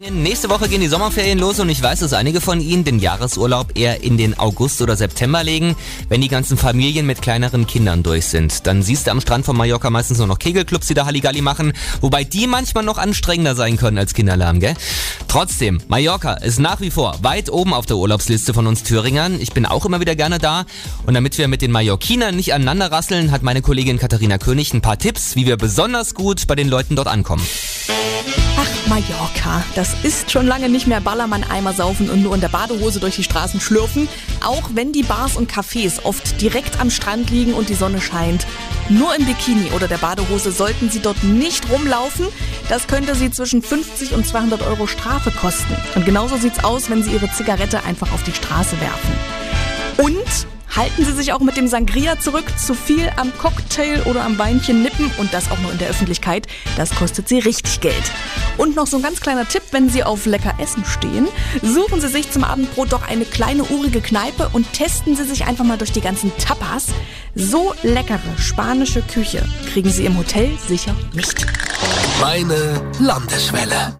Nächste Woche gehen die Sommerferien los und ich weiß, dass einige von Ihnen den Jahresurlaub eher in den August oder September legen, wenn die ganzen Familien mit kleineren Kindern durch sind. Dann siehst du am Strand von Mallorca meistens nur noch Kegelclubs, die da Halligalli machen, wobei die manchmal noch anstrengender sein können als Kinderlärm, gell? Trotzdem, Mallorca ist nach wie vor weit oben auf der Urlaubsliste von uns Thüringern. Ich bin auch immer wieder gerne da und damit wir mit den Mallorquinern nicht aneinander rasseln, hat meine Kollegin Katharina König ein paar Tipps, wie wir besonders gut bei den Leuten dort ankommen. Mallorca. Das ist schon lange nicht mehr Ballermann-Eimer saufen und nur in der Badehose durch die Straßen schlürfen. Auch wenn die Bars und Cafés oft direkt am Strand liegen und die Sonne scheint. Nur im Bikini oder der Badehose sollten Sie dort nicht rumlaufen. Das könnte Sie zwischen 50 und 200 Euro Strafe kosten. Und genauso sieht's aus, wenn Sie Ihre Zigarette einfach auf die Straße werfen. Und Halten Sie sich auch mit dem Sangria zurück. Zu viel am Cocktail oder am Weinchen nippen und das auch nur in der Öffentlichkeit. Das kostet Sie richtig Geld. Und noch so ein ganz kleiner Tipp, wenn Sie auf lecker Essen stehen, suchen Sie sich zum Abendbrot doch eine kleine urige Kneipe und testen Sie sich einfach mal durch die ganzen Tapas. So leckere spanische Küche kriegen Sie im Hotel sicher nicht. Meine Landeswelle.